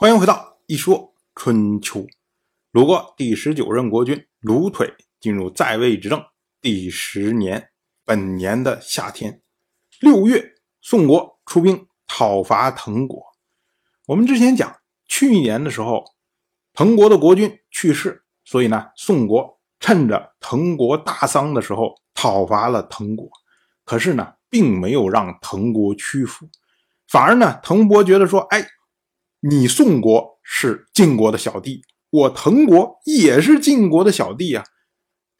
欢迎回到一说春秋。鲁国第十九任国君鲁腿进入在位执政第十年，本年的夏天，六月，宋国出兵讨伐滕国。我们之前讲，去年的时候，滕国的国君去世，所以呢，宋国趁着滕国大丧的时候讨伐了滕国。可是呢，并没有让滕国屈服，反而呢，滕伯觉得说，哎。你宋国是晋国的小弟，我滕国也是晋国的小弟啊，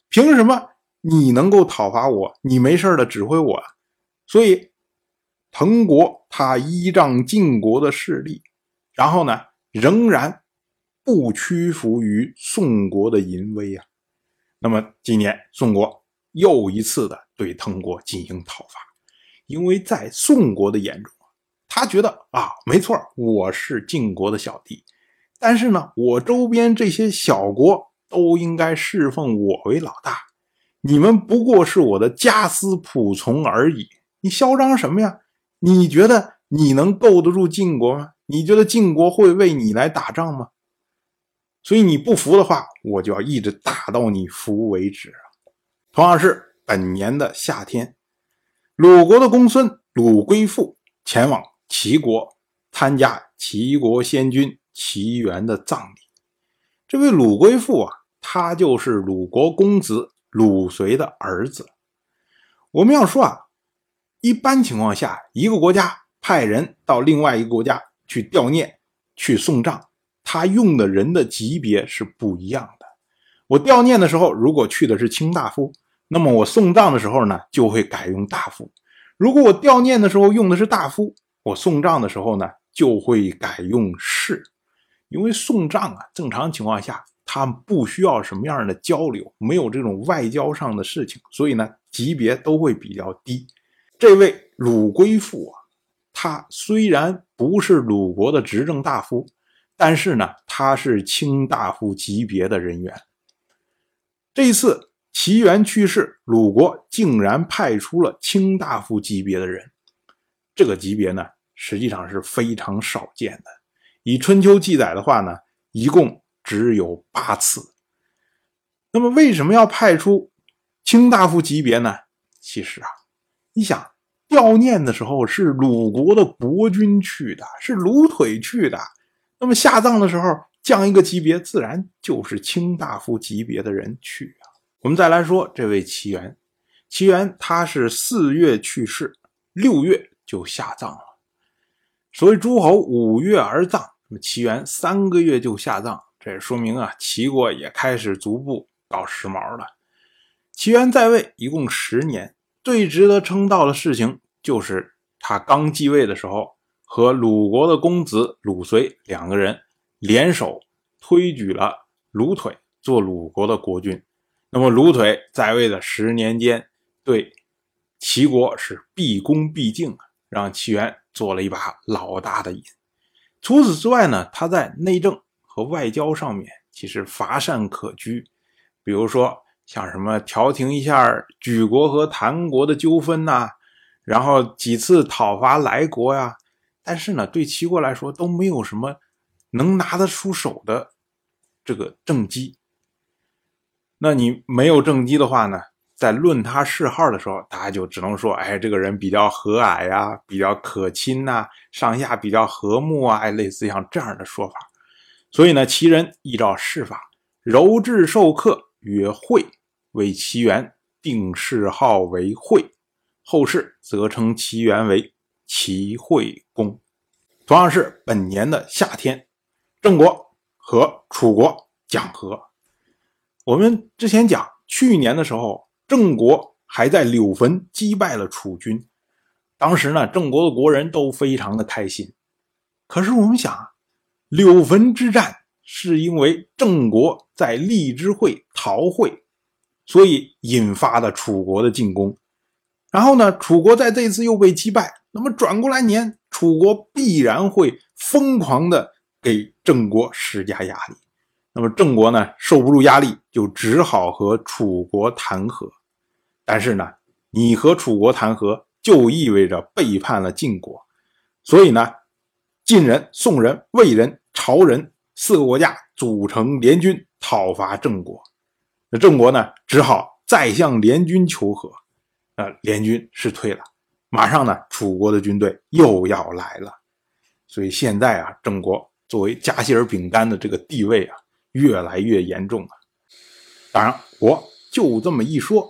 凭什么你能够讨伐我？你没事的指挥我，所以滕国他依仗晋国的势力，然后呢，仍然不屈服于宋国的淫威啊。那么今年宋国又一次的对滕国进行讨伐，因为在宋国的眼中。他觉得啊，没错，我是晋国的小弟，但是呢，我周边这些小国都应该侍奉我为老大，你们不过是我的家私仆从而已。你嚣张什么呀？你觉得你能够得住晋国吗？你觉得晋国会为你来打仗吗？所以你不服的话，我就要一直打到你服为止同样是本年的夏天，鲁国的公孙鲁归父前往。齐国参加齐国先君齐元的葬礼。这位鲁归父啊，他就是鲁国公子鲁随的儿子。我们要说啊，一般情况下，一个国家派人到另外一个国家去吊唁、去送葬，他用的人的级别是不一样的。我吊唁的时候，如果去的是卿大夫，那么我送葬的时候呢，就会改用大夫。如果我吊唁的时候用的是大夫，我送葬的时候呢，就会改用士，因为送葬啊，正常情况下他不需要什么样的交流，没有这种外交上的事情，所以呢，级别都会比较低。这位鲁归父啊，他虽然不是鲁国的执政大夫，但是呢，他是卿大夫级别的人员。这一次齐元去世，鲁国竟然派出了卿大夫级别的人。这个级别呢，实际上是非常少见的。以春秋记载的话呢，一共只有八次。那么为什么要派出卿大夫级别呢？其实啊，你想吊念的时候是鲁国的国君去的，是鲁腿去的。那么下葬的时候降一个级别，自然就是卿大夫级别的人去啊。我们再来说这位齐元，齐元他是四月去世，六月。就下葬了。所谓诸侯五月而葬，那么齐元三个月就下葬，这也说明啊，齐国也开始逐步搞时髦了。齐元在位一共十年，最值得称道的事情就是他刚继位的时候，和鲁国的公子鲁随两个人联手推举了鲁腿做鲁国的国君。那么鲁腿在位的十年间，对齐国是毕恭毕敬啊。让齐元做了一把老大的瘾。除此之外呢，他在内政和外交上面其实乏善可居。比如说，像什么调停一下举国和谭国的纠纷呐，然后几次讨伐来国呀。但是呢，对齐国来说都没有什么能拿得出手的这个政绩。那你没有政绩的话呢？在论他谥号的时候，大家就只能说，哎，这个人比较和蔼呀，比较可亲呐，上下比较和睦啊，哎，类似像这样的说法。所以呢，齐人依照谥法，柔质授课曰惠，为齐元定谥号为惠，后世则称其元为齐惠公。同样是本年的夏天，郑国和楚国讲和。我们之前讲去年的时候。郑国还在柳坟击败了楚军，当时呢，郑国的国人都非常的开心。可是我们想啊，柳坟之战是因为郑国在荔枝会逃会，所以引发的楚国的进攻。然后呢，楚国在这次又被击败，那么转过来年，楚国必然会疯狂的给郑国施加压力。那么郑国呢，受不住压力，就只好和楚国谈和。但是呢，你和楚国谈和，就意味着背叛了晋国，所以呢，晋人、宋人、魏人朝人四个国家组成联军讨伐郑国。那郑国呢，只好再向联军求和。呃，联军是退了，马上呢，楚国的军队又要来了。所以现在啊，郑国作为夹心饼干的这个地位啊，越来越严重了。当然，我就这么一说，